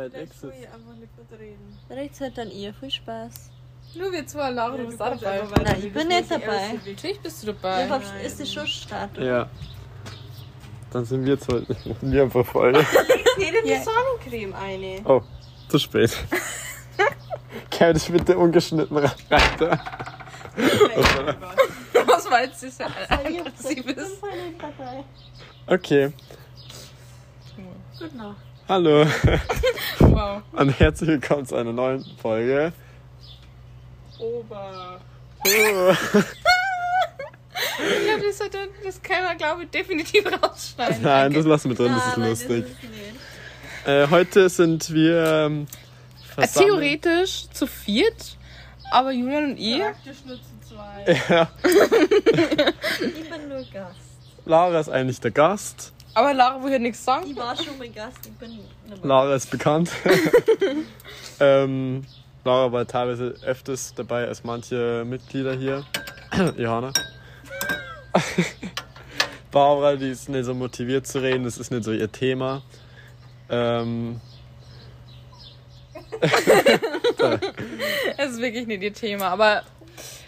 weit weg Vielleicht will sitzt. ich einfach nicht gut reden. Rechts halt dann ihr. Viel Spaß. Nur wir zwei, Laura, du bist auch kannst dabei. einfach weiter Nein, ich bin nicht dabei. Natürlich bist du Ja, dabei. nein. ist die schon startet? Ja. Dann sind wir zwei. Wir einfach voll. Geht in die Ja. Sonnencreme eine. Oh, zu spät. Kann ich bitte ungeschnitten rein? Was war jetzt? Sie Aggressives? dabei. Okay. Gut noch. Hallo Wow. und herzlich willkommen zu einer neuen Folge. Ober. Oh. Ja, das, hat- das kann man, glaube ich, definitiv rausschneiden. Nein, das Danke. lassen wir drin, das Ah, ist nein, lustig. ist es nicht. Äh, heute sind wir ähm, Äh. Theoretisch zu viert, aber Julian und ich. Praktisch nur zu zweit. Ja, Ich bin nur Gast. Lara ist eigentlich der Gast. Aber Lara will ja nichts sagen. Ich war schon mal Gast. Ich bin. Lara ist bekannt. ähm, Lara war teilweise öfters dabei als manche Mitglieder hier. Johanna. Barbara, die ist nicht so motiviert zu reden, das ist nicht so ihr Thema. Ähm, Das ist wirklich nicht ihr Thema. Aber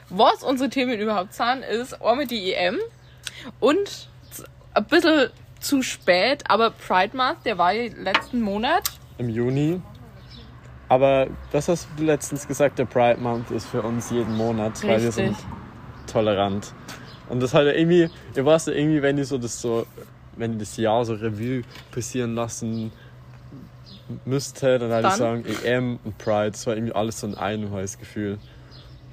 was unsere Themen überhaupt sind, ist einmal die EM und ein bisschen zu spät, aber Pride Month, der war ja letzten Monat. Im Juni. Aber das hast du letztens gesagt, der Pride Month ist für uns jeden Monat, weil wir Richtig. sind tolerant. Und das halt irgendwie, ihr weißt ja irgendwie, wenn die so das so, wenn die das Jahr so Revue passieren lassen müsste, dann halt ich sagen, EM und Pride, das war irgendwie alles so ein Einheitsgefühl.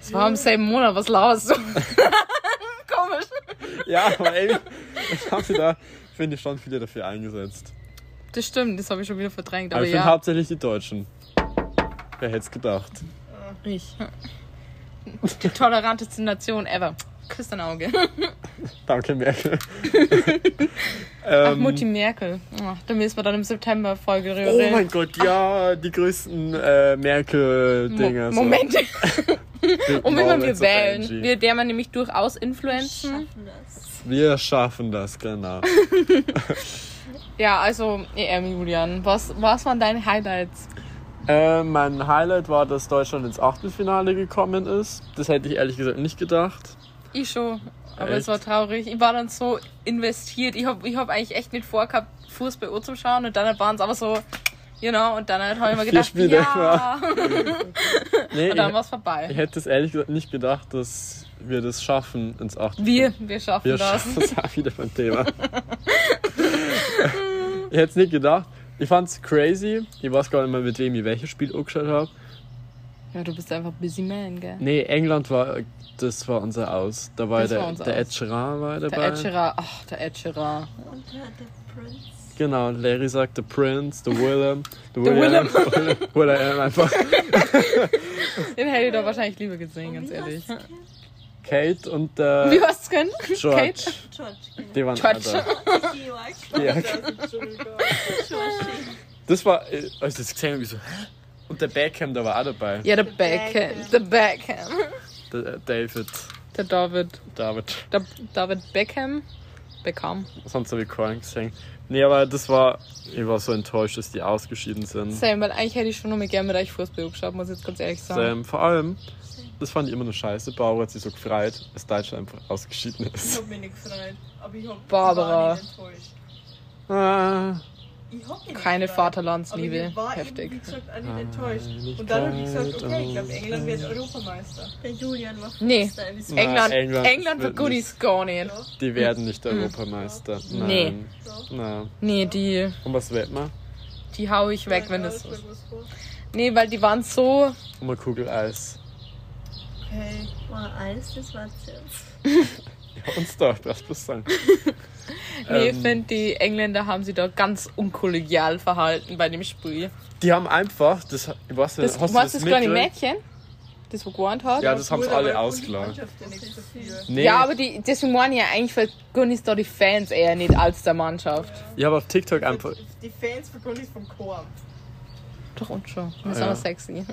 Es war im selben Monat, was laberst du? Komisch. Ja, aber irgendwie, ich habe sie da, finde ich, schon viele dafür eingesetzt. Das stimmt, das habe ich schon wieder verdrängt. Aber Aber ich finde ja, hauptsächlich die Deutschen. Wer hätte es gedacht? ich. Die toleranteste Nation ever. Küsst ein Auge. Danke, Merkel. Ach, Ähm, Mutti Merkel. Ach, da müssen wir dann im September Folge Oh reden. mein Gott, ja, die größten äh, Merkel-Dinge. Mo Momente. so. Und wenn wir wählen, energy. wir der man nämlich durchaus influenzen. Schaffen das. Wir schaffen das, genau. Ja, also EM, Julian. Was, was waren deine Highlights? äh, mein Highlight war, dass Deutschland ins Achtelfinale gekommen ist. Das hätte ich ehrlich gesagt nicht gedacht. Ich schon. Aber Echt? es war traurig. Ich war dann so investiert. Ich habe ich hab eigentlich echt nicht vorgehabt, Fußball anzuschauen. Und dann waren es aber so, you know, und dann habe ich mir gedacht, Spiele ja. Nee, Und dann ich, war es ich vorbei. hätte es ehrlich gesagt nicht gedacht, dass wir das schaffen ins Achtelfinale. Wir, wir schaffen Wir das. schaffen das auch wieder beim Thema. ich hätte es nicht gedacht. Ich fand's crazy. Ich weiß gar nicht mehr, mit wem ich welches Spiel angeschaut habe. Ja, du bist einfach busy man, gell? Nee, England war, das war unser Aus. Da war Das der, war der Ed. Sheeran war Der dabei. Ed Sheeran. Ach, der Ed Sheeran. Und der, Prinz. Genau, Larry sagt der Prince, der Willem. Der Der William. William einfach. Den hätte ich doch wahrscheinlich lieber gesehen, ganz ehrlich. Kate und der Wie hast du können? George. Kate? George. Die waren George. alle da. George. Das war, äh, als ich das gesehen habe, ich so, hä? Und der Beckham, der war auch dabei. Ja, der Beckham. Der Beckham. Der äh, David. Der David. David. Der David Beckham. Beckham. Sonst habe ich keinen gesehen. Nee, aber das war, ich war so enttäuscht, dass die ausgeschieden sind. Sam, weil eigentlich hätte ich schon noch mal gerne mit euch Fußball geschaut, muss ich jetzt ganz ehrlich sagen. Ähm, vor allem, das fand ich immer nur scheiße. Bauer hat sich so gefreut, dass Deutschland einfach ausgeschieden Ich ist. hab mich nicht gefreut. Aber ich hab Barbara. ich war nicht enttäuscht. Ah, Keine. Vaterlandsliebe. Aber ich war Heftig. Eben, wie gesagt, auch nicht enttäuscht. Und dann habe ich gesagt, okay, ich glaube, England wird Europameister. Der Julian war Nee. Nein, England, England England, für wird Goodies gar nicht. Die werden nicht Europameister. Hm. Nee. Nein. Nein. Nee, die, Und was wird man? die hau ich weg, wenn das so ist. Nee, weil die waren so. Und mal Kugeleis. Okay. war Eis, das war Zimt. Ja, uns doch, was muss sagen. Nee, ich Ähm, finde, die Engländer haben sich da ganz unkollegial verhalten bei dem Spiel. Die haben einfach, das, ich weiß nicht, Das, hast du meinst das das kleine? Mädchen? Das, wo gewarnt hat? Ja, das haben sie alle viel. Nee, Ja, aber die, deswegen meine ich ja eigentlich, weil Gunnis da die Fans eher nicht als der Mannschaft. ich habe auf TikTok einfach, Die Fans von Gunnis vom Chor. Doch und schon. Das ist Ja. aber sexy.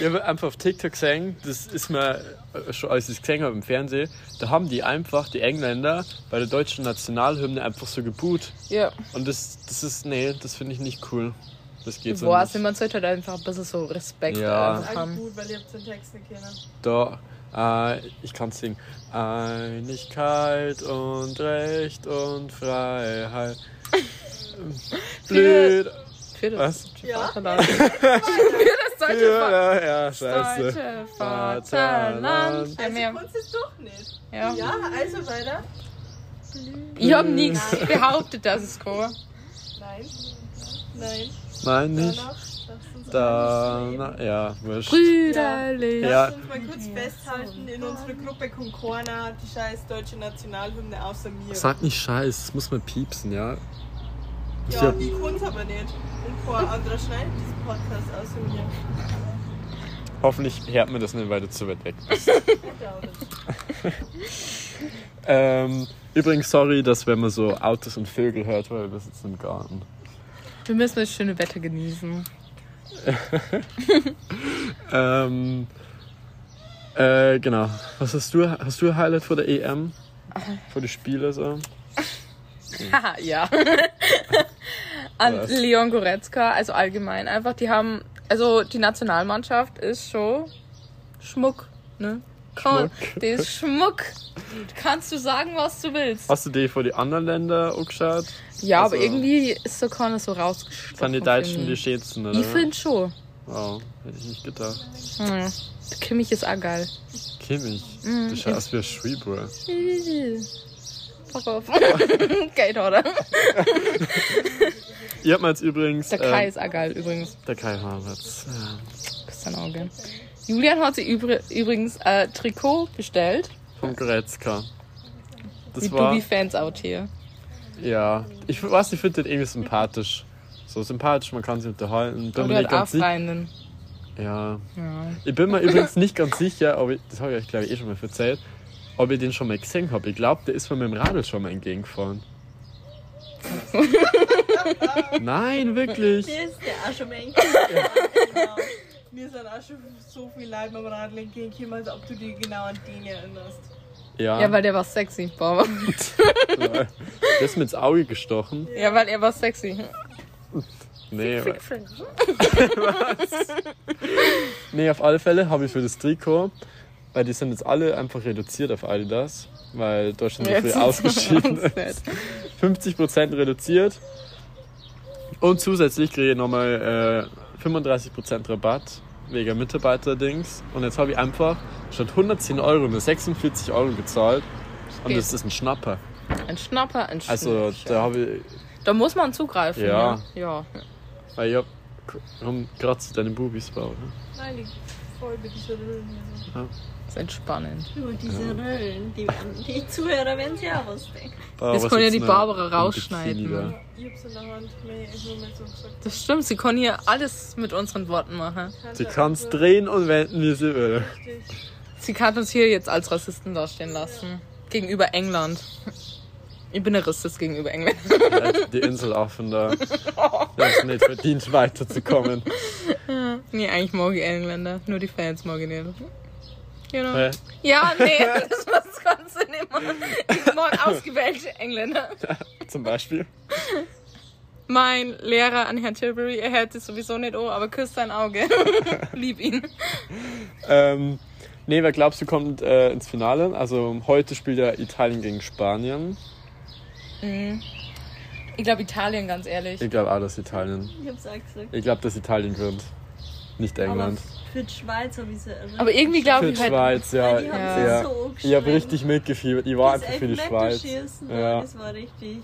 ich habe einfach auf TikTok gesehen, das ist mir äh, schon, als ich es gesehen habe im Fernsehen, da haben die einfach, die Engländer, bei der deutschen Nationalhymne einfach so geboot. Ja. Und das, das ist, nee, das finde ich nicht cool. Das geht so Boah, nicht. man sollte halt einfach ein bisschen so Respekt Ja. einfach haben. gut, weil ihr habt den Text nicht. Da, äh, ich kann singen. Einigkeit und Recht und Freiheit. Blöd. Für das Was? deutsche Ja. Vaterland. Für das deutsche Vaterland. Ja, ja, scheiße. Deutsche Vaterland. Ja, Also mehr. Kunst ist doch nicht. Ja. Ja, also weiter. Ich hab nichts behauptet, dass es kann. Nein. Nein. Nein, nicht. Danach. Lasst uns Da, na, ja, wurscht. Brüderlich. Ja. Lasst uns mal kurz festhalten, in unserer Gruppe keiner die scheiß deutsche Nationalhymne außer mir. Sag nicht Scheiß, das muss man piepsen, ja. Ja, hab- ich kann's aber nicht. Und kein anderer schneidet diesen Podcast außer mir. Hoffentlich hört man das nicht, weil du zu weit weg bist. Ähm, übrigens, sorry, dass wenn man so Autos und Vögel hört, weil wir sitzen im Garten. Wir müssen das schöne Wetter genießen. Ähm, äh, genau. Was hast du? Hast du ein Highlight vor der EM? Vor die Spiele so? Haha, ja. An Was? Leon Goretzka, also allgemein einfach, die haben, also die Nationalmannschaft ist schon Schmuck, ne? Komm, Schmuck. Die ist Schmuck. Kannst du sagen, was du willst. Hast du die vor die anderen Länder angeschaut? Ja, aber Also- irgendwie ist so keiner so rausgestochen. Sind die Deutschen die schönsten, oder? Ich finde schon. Oh, hätte ich nicht gedacht. Hm. Kimmich ist auch geil. Kimmich. Mhm. Du schaust wie ein Schwieber. Fuck off. Geht, oder? Ihr habt mir jetzt übrigens. Der Kai ähm, ist auch geil, übrigens. der Kai Havertz. Ja. Küsst dein Auge. Julian hat sich übr übrigens ein Trikot bestellt. Vom Goretzka. Das Mit war. Dubi-Fans out hier. Ja. Ich weiß, ich finde den irgendwie sympathisch. So sympathisch, man kann sich unterhalten. Bin halt ganz. Ja. Ja. Ich bin mir übrigens nicht ganz sicher, ob ich, das habe ich euch glaube ich eh schon mal erzählt, ob ich den schon mal gesehen habe. Ich glaube, der ist mir mit dem Radl schon mal entgegengefahren. Nein, wirklich. Mir ist der auch schon mal Genau. Mir sind auch schon so viele Leute beim Radl entgegengekommen, als ob du dich genau an den erinnerst. Ja, ja, weil der war sexy. Boah. der ist mir ins Auge gestochen. Ja, weil er war sexy. Nee, weil, nee auf alle Fälle habe ich für das Trikot, weil die sind jetzt alle einfach reduziert auf Adidas, weil Deutschland so viel ausgeschieden ist. 50% reduziert. Und zusätzlich kriege ich nochmal äh, 35% Rabatt wegen Mitarbeiterdings. Und jetzt habe ich einfach statt 110 Euro nur 46 Euro gezahlt. Und geht. das ist ein Schnapper. Ein Schnapper, ein Schnapper. Also da habe ich, Da muss man zugreifen. Ja. Ja. weil ich hab, haben gerade zu deinen Bubis bauen. Nein, die voll mit dieser Röhren hier ist entspannend. Nur diese Röllen, die, werden- die Zuhörer werden sich auch ausdenken. Das kann ja die Barbara rausschneiden. Ich hab's in der Hand, nee, ich nur mal so gesagt. Das stimmt, sie kann hier alles mit unseren Worten machen. Sie kann es drehen und wenden, wie sie will. Richtig. Sie kann uns hier jetzt als Rassisten dastehen lassen. Gegenüber England. Ich bin ein Rassist gegenüber England. Ja, die Inselaffen da. Die haben es nicht verdient, weiterzukommen. nee, eigentlich mag ich Engländer. Nur die Fans mag ich nicht. Genau. Hä? Ja, nee, das war das Ganze nicht mal. Ich mag ausgewählte Engländer. Zum Beispiel. Mein Lehrer an Herrn Tilbury, er hört es sowieso nicht an, aber küsst sein Auge. Lieb ihn. Ähm, nee, wer glaubst du kommt äh, ins Finale? Also heute spielt ja Italien gegen Spanien. Ich glaube Italien, ganz ehrlich. Ich glaube auch, dass Italien. Ich hab's auch gesagt. Ich glaube, dass Italien gewinnt. Nicht England. Aber für die Schweiz habe ich sie irre. Aber irgendwie glaube Für ich die halt. Schweiz, ja. die haben Ja. sie so Ich habe richtig mitgefiebert. Ich war Das einfach für die Schweiz. Ja. Das war richtig.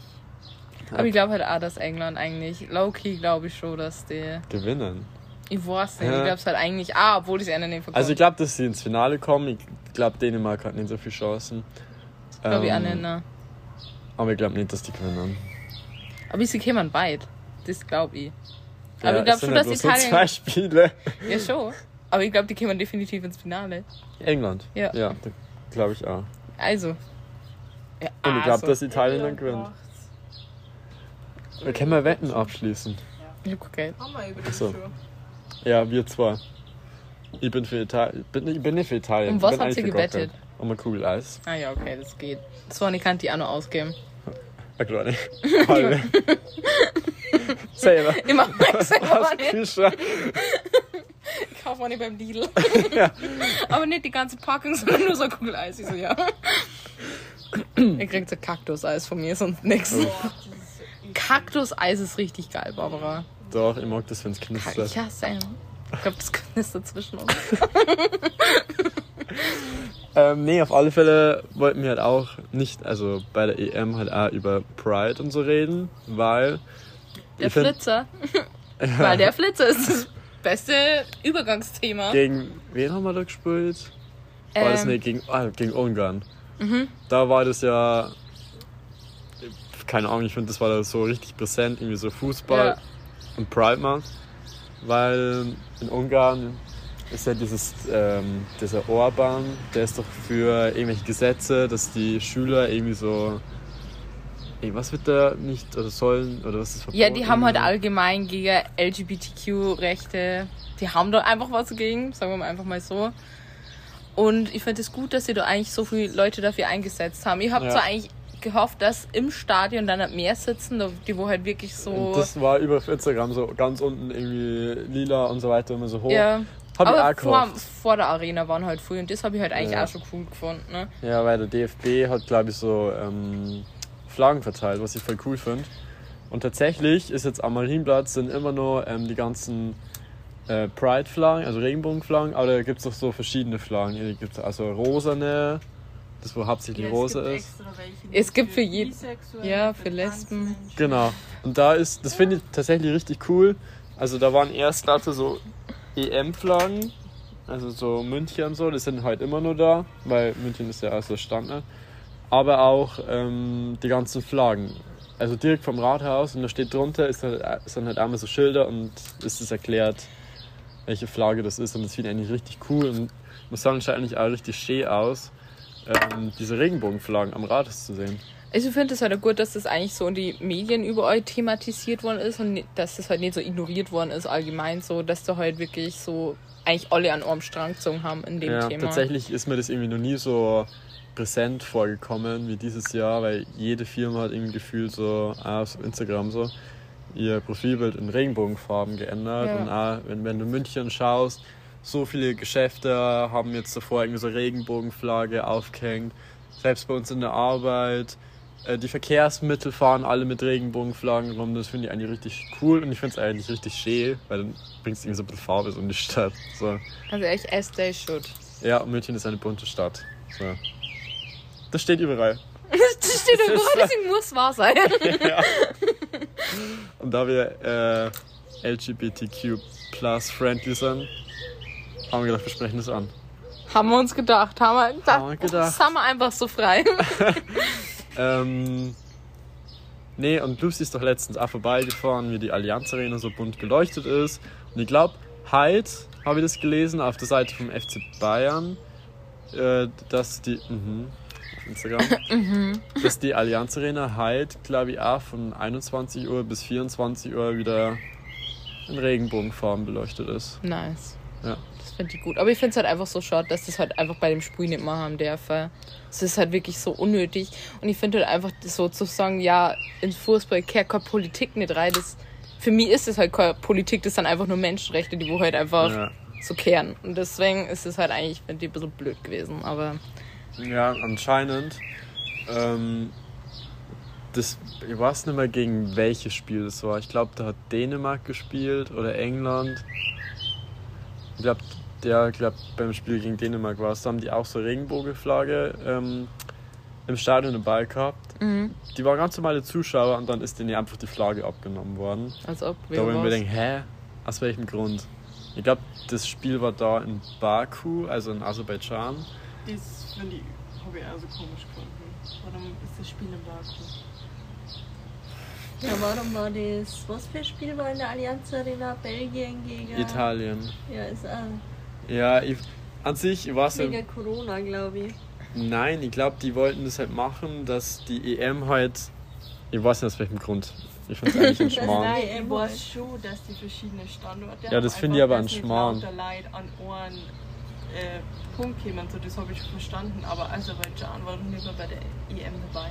Aber ich glaube halt auch, dass England eigentlich. Low-key glaube ich schon, dass die. Gewinnen. Ich weiß nicht. Ja. Ich glaube es halt eigentlich. Ah, obwohl ich es Ende nicht verkaufe. Also ich glaube, dass sie ins Finale kommen. Ich glaube, Dänemark hat nicht so viele Chancen. glaube ich auch Ähm, nicht, ne? Aber ich glaube nicht, dass die gewinnen. Aber sie kämen weit. Das glaube ich. Aber Ja, ich glaube schon, ja dass so Italien. zwei Spiele. Ja, schon. Aber ich glaube, die kämen definitiv ins Finale. England. Ja. Ja, glaube ich auch. Also. Ja, Und ich glaube, also. dass Italien dann gewinnt. Wir können mal Wetten abschließen. Ich hab okay. Haben wir über Ach das so. schon. Ja, wir zwei. Ich bin für Italien. Ich bin, ich bin nicht für Italien. Um Ich was habt ihr gewettet? Um eine Kugel Eis. Ah ja, okay, das geht. Das war nicht kann die auch noch ausgeben. Mach mir selber Aus dem nicht. Kühlschrank. Ich kaufe auch nicht beim Lidl. Aber nicht die ganze Packung, sondern nur so eine Kugel Eis. Ich so, ja. Ihr kriegt so Kaktuseis von mir, sonst nix. Kaktuseis ist richtig geil, Barbara. Doch, ich mag das, wenn es knistert. Ich hasse ihn. Ich glaube, das knistert zwischen uns. Ähm, nee, auf alle Fälle wollten wir halt auch nicht, also bei der EM halt auch über Pride und so reden, weil. Der find, Flitzer. Weil der Flitzer ist das beste Übergangsthema. Gegen wen haben wir da gespielt? War das Ähm, nicht gegen, ah, gegen Ungarn? Da war das ja. Keine Ahnung, ich finde, das war da so richtig präsent, irgendwie so Fußball Ja. und Pride Month. Weil in Ungarn ist ja dieses, ähm, dieser Orban, der ist doch für irgendwelche Gesetze, dass die Schüler irgendwie so. Ey, was wird da nicht oder sollen oder was ist verboten? Ja, die haben halt allgemein gegen LGBTQ-Rechte. Die haben da einfach was dagegen, sagen wir mal einfach mal so. Und ich finde es gut, dass sie da eigentlich so viele Leute dafür eingesetzt haben. Ich habe Ja. zwar eigentlich gehofft, dass im Stadion dann halt mehr sitzen, die wo halt wirklich so. Und das war über auf Instagram so ganz unten irgendwie lila und so weiter immer so hoch. ja. Hab ich Aber auch vor, gehofft. vor der Arena waren halt früh und das habe ich halt eigentlich Ja. auch schon cool gefunden. Ne? Ja, weil der DFB hat, glaube ich, so ähm, Flaggen verteilt, was ich voll cool finde. Und tatsächlich ist jetzt am Marienplatz sind immer nur ähm, die ganzen äh, Pride-Flaggen, also Regenbogenflaggen, aber da gibt es auch so verschiedene Flaggen. Hier gibt es also rosane, das wo hauptsächlich Ja, rosa ist. welche Es gibt für jed- Bisexuelle, ja, für Lesben. Genau. Und da ist, das finde ich tatsächlich richtig cool. Also da waren erst gerade so EM-Flaggen, also so München und so, die sind halt immer nur da, weil München ist ja auch so Standard. Aber auch ähm, die ganzen Flaggen. Also direkt vom Rathaus und da steht drunter, ist halt, sind halt einmal so Schilder und ist es erklärt, welche Flagge das ist. Und das finde ich eigentlich richtig cool und muss sagen, schaut eigentlich auch richtig schön aus, ähm, diese Regenbogenflaggen am Rathaus zu sehen. Also ich finde es halt auch gut, dass das eigentlich so in die Medien überall thematisiert worden ist und dass das halt nicht so ignoriert worden ist allgemein so, dass da halt wirklich so eigentlich alle an einem Strang gezogen haben in dem ja, Thema. tatsächlich ist mir das irgendwie noch nie so präsent vorgekommen wie dieses Jahr, weil jede Firma hat irgendwie gefühlt so auch auf Instagram so ihr Profilbild in Regenbogenfarben geändert. Ja. Und auch, wenn, wenn du München schaust, so viele Geschäfte haben jetzt davor irgendwie so Regenbogenflagge aufgehängt. Selbst bei uns in der Arbeit. Äh, Die Verkehrsmittel fahren alle mit Regenbogenflaggen rum. Das finde ich eigentlich richtig cool und ich finde es eigentlich richtig schön, weil dann bringst du irgendwie so ein bisschen Farbe so in die Stadt. So. Also echt as they should. Ja, München ist eine bunte Stadt. So. Das steht überall. Das steht überall, deswegen muss wahr sein. ja. Und da wir äh, LGBTQ plus friendly sind, haben wir gedacht, wir sprechen das an. haben wir uns gedacht, haben wir gedacht, Haben wir gedacht. das haben wir einfach so frei. Ähm, nee, und Lucy ist doch letztens auch vorbeigefahren, wie die Allianz Arena so bunt geleuchtet ist. Und ich glaube, heute habe ich das gelesen auf der Seite vom FC Bayern, äh, dass die. Mhm, auf Instagram. dass die Allianz Arena heute, glaube ich, auch von 21 Uhr bis 24 Uhr wieder in Regenbogenfarben beleuchtet ist. Nice. Ja. Das finde ich gut. Aber ich finde es halt einfach so schade, dass das halt einfach bei dem Spiel nicht machen dürfen. Es ist halt wirklich so unnötig. Und ich finde halt einfach so zu sagen, ja, in Fußball kehrt keine Politik nicht rein. Das, für mich ist es halt keine Politik, das sind einfach nur Menschenrechte, die wo halt einfach Ja. so kehren. Und deswegen ist es halt eigentlich, finde ich, ein bisschen blöd gewesen. Aber Ja, anscheinend. Ähm, das, ich weiß nicht mehr gegen welches Spiel das war. Ich glaube, da hat Dänemark gespielt oder England. Ich glaube, der glaub, beim Spiel gegen Dänemark war es. Da haben die auch so Regenbogenflagge ähm, im Stadion dabei gehabt. mhm. Die waren ganz normale Zuschauer und dann ist denen einfach die Flagge abgenommen worden. als ob Da wo ich mir was. denke, hä? Aus welchem Grund? Ich glaube, das Spiel war da in Baku, also in Aserbaidschan. Das finde ich, habe ich auch so komisch gefunden. Warum ist das Spiel in Baku? Ja, warum war das? Was für ein Spiel war in der Allianz Arena? Belgien gegen. Italien. Ja, ist auch Ja, ich, an sich, ich weiß ja, wegen Corona, glaube ich. nein, ich glaube, die wollten das halt machen, dass die EM halt, ich weiß nicht aus welchem Grund. Ich finde es eigentlich ein Schmarrn. nein. Nein, ich weiß schon, dass die verschiedenen Standorte Ja, das finde ich aber ein Schmarrn. Leute an einen äh, Punkt kommen, so, das habe ich verstanden. Aber Aserbaidschan war noch nicht mal bei der EM dabei.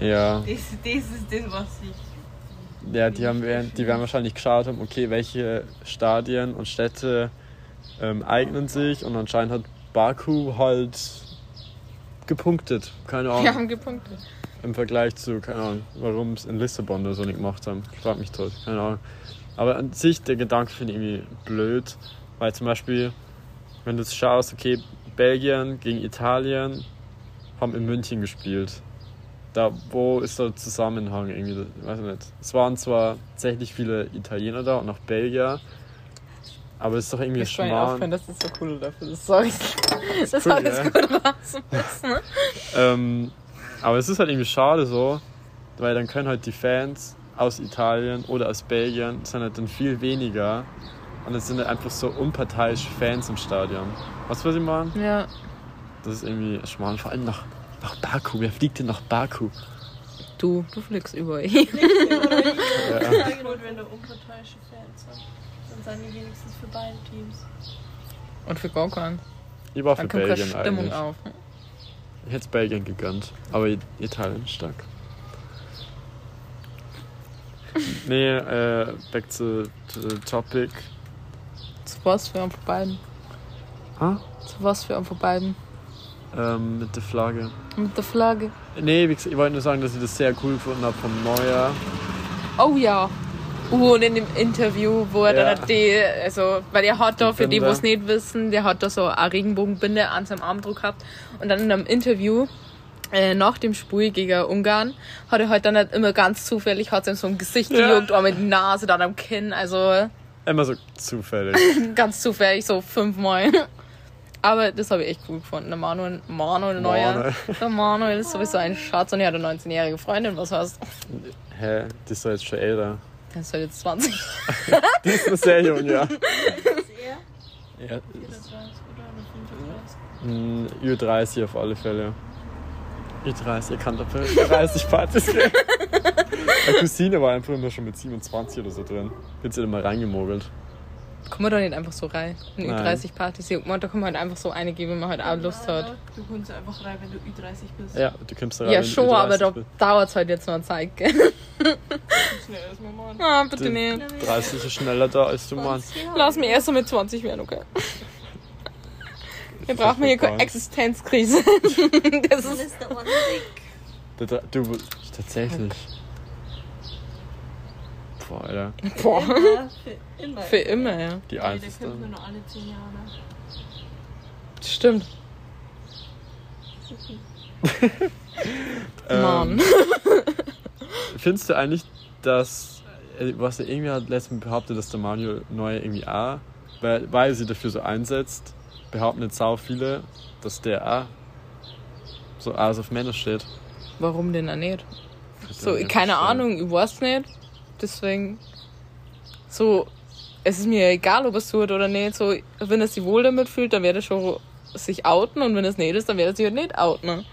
Ja. Das, das ist das, was ich. Ja, die, haben, die werden wahrscheinlich geschaut haben, okay, welche Stadien und Städte ähm, eignen sich und anscheinend hat Baku halt gepunktet. Keine Ahnung. Wir haben gepunktet. Im Vergleich zu, keine Ahnung, warum es in Lissabon oder so nicht gemacht haben. Ich frag mich tot, keine Ahnung. Aber an sich, der Gedanke finde ich irgendwie blöd, weil zum Beispiel, wenn du schaust, okay, Belgien gegen Italien haben in München gespielt. Da, wo ist der Zusammenhang irgendwie? Ich weiß nicht. Es waren zwar tatsächlich viele Italiener da und auch Belgier, aber es ist doch irgendwie Ich kann aufhören, das ist so cool dafür. Sorry. Das cool, hat jetzt ja. gut rausgemessen. Ähm, aber es ist halt irgendwie schade so, weil dann können halt die Fans aus Italien oder aus Belgien sind halt dann viel weniger und es sind halt einfach so unparteiische Fans im Stadion. Was ich meine? Ja. Das ist irgendwie schmarrn. Vor allem nach, nach Baku. Wer fliegt denn nach Baku? Du, du fliegst überall. Ja. Ich gut, wenn du unparteiische Fans hast. Dann sind die wenigstens für beide Teams. Und für keinen. Ich war für Dann kommt Belgien Stimmung eigentlich. auf. Ich hätte es Belgien gegönnt, aber Italien ist stark. Nee, äh, back to, to the topic. Zu was für einen von beiden? Ha? Zu was für einen von beiden? Ähm, mit der Flagge. Mit der Flagge. Nee, ich wollte nur sagen, dass ich das sehr cool gefunden habe vom Neujahr. Oh ja. Uh, und in dem Interview, wo er Ja. dann die, also, weil er hat da, für die, die Binde. es nicht wissen, der hat da so eine Regenbogenbinde an seinem Armdruck gehabt. Und dann in einem Interview, äh, nach dem Spiel gegen Ungarn, hat er halt dann halt immer ganz zufällig, hat ihm so ein Gesicht Ja. gejuckt, auch mit der Nase, dann am Kinn, also Immer so zufällig. ganz zufällig, so fünfmal. Aber das habe ich echt cool gefunden. Der Manuel, Manuel Neuer. Manuel. Der Manuel ist sowieso ein Schatz und er hat eine 19-jährige Freundin, was heißt? Hä? Die ist doch jetzt schon älter. Der ist halt jetzt 20. Die ist noch sehr jung, ja. Ist er? ja 24 oder 35? mm, Ü30 auf alle Fälle. Ü30, ihr kann dafür 30 Partys gehen. Meine Cousine war einfach immer schon mit 27 oder so drin. Wird sie mal reingemogelt. Kommen wir doch nicht einfach so rein. In Nein. Ü30-Partys. Ja, da kann man halt einfach so eine geben, wenn man halt auch Lust hat. Du kommst einfach rein, wenn du Ü30 bist. Ja, du kommst da rein, Ja, schon, Ü30 aber da dauert es halt jetzt noch eine Zeit, gell? Schnell erstmal machen. Ah, bitte Die nicht. 30 ist schneller da, als du meinst. Lass mich erst so mit 20 werden, okay? Wir brauchen hier keine Existenzkrise. Das ist. ist der Dra- Du, tatsächlich. Boah, Alter. Boah. Immer, für immer. Für immer, ja. Die Eins der ist nur dann. noch alle 10 Jahre. Stimmt. Mann. Ähm, findest du eigentlich, dass, äh, was er irgendwie hat letztens behauptet, dass der Manuel Neuer irgendwie auch, weil, weil sie dafür so einsetzt, behaupten jetzt sau viele, dass der auch so alles auf Männer steht. Warum denn auch nicht? So, keine. Ahnung, ich weiß nicht. Deswegen. So, es ist mir egal, ob es tut oder nicht. So, wenn er sich wohl damit fühlt, dann wird er schon sich outen und wenn es nicht ist, dann wird er sich halt nicht outen.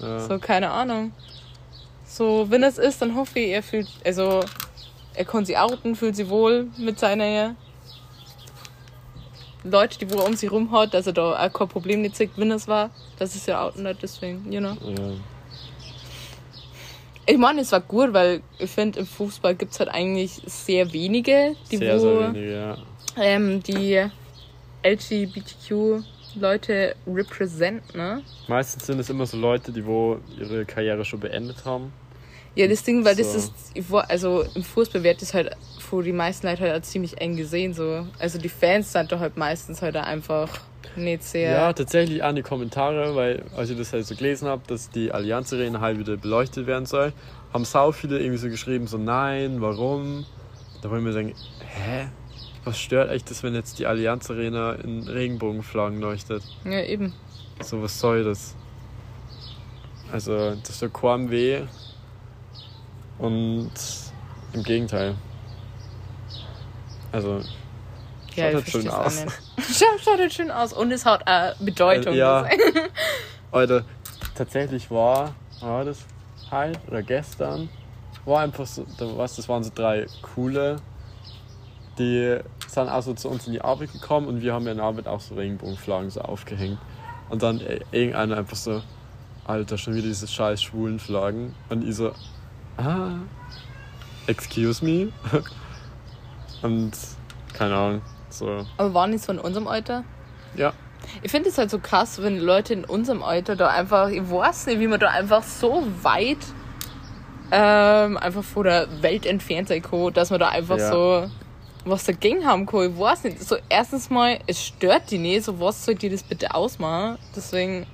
Ja. So, keine Ahnung. So, wenn es ist, dann hoffe ich, er fühlt, also, er kann sich outen, fühlt sich wohl mit seiner Leute, die wo er um sich rum hat, dass er da auch kein Problem nicht sieht, wenn es war. Das ist ja outen deswegen, you know. Ja. Ich meine, es war gut, weil ich finde, im Fußball gibt es halt eigentlich sehr wenige, die Sehr, wo sehr wenige, ja. ähm, die LGBTQ-Leute represent, ne? Meistens sind es immer so Leute, die wo ihre Karriere schon beendet haben. Ja, das Ding, weil das So. ist, ich war- also im Fußball wird das halt für die meisten Leute halt ziemlich eng gesehen, so. Also die Fans sind doch halt meistens halt einfach nicht sehr. Ja, tatsächlich an die Kommentare, weil als ich das halt so gelesen habe, dass die Allianz Arena halt wieder beleuchtet werden soll, haben sau viele irgendwie so geschrieben, so nein, warum? Da wollen wir sagen, hä? Was stört euch das, wenn jetzt die Allianz Arena in Regenbogenflaggen leuchtet? ja eben. So, was soll das? Also, das tut kaum weh. Und im Gegenteil. Also, Ja, Schaut halt schön aus. Schaut, schaut halt schön aus und es hat auch Bedeutung. Äh, ja. Alter, tatsächlich war, war das halt oder gestern, war einfach so, da, was, das waren so drei coole, die sind also zu uns in die Arbeit gekommen und wir haben ja in der Arbeit auch so Regenbogenflaggen so aufgehängt. Und dann äh, irgendeiner einfach so, Alter, schon wieder diese scheiß schwulen Flaggen. Und ich so, ah, excuse me. Und keine Ahnung, so, Aber waren die so in unserem Alter? ja. Ich finde es halt so krass, wenn Leute in unserem Alter da einfach, ich weiß nicht, wie man da einfach so weit ähm, einfach von der Welt entfernt sein kann, dass man da einfach Ja. so was dagegen haben kann. Ich weiß nicht. So, erstens mal, es stört die nicht, so was soll dir das bitte ausmachen? Deswegen,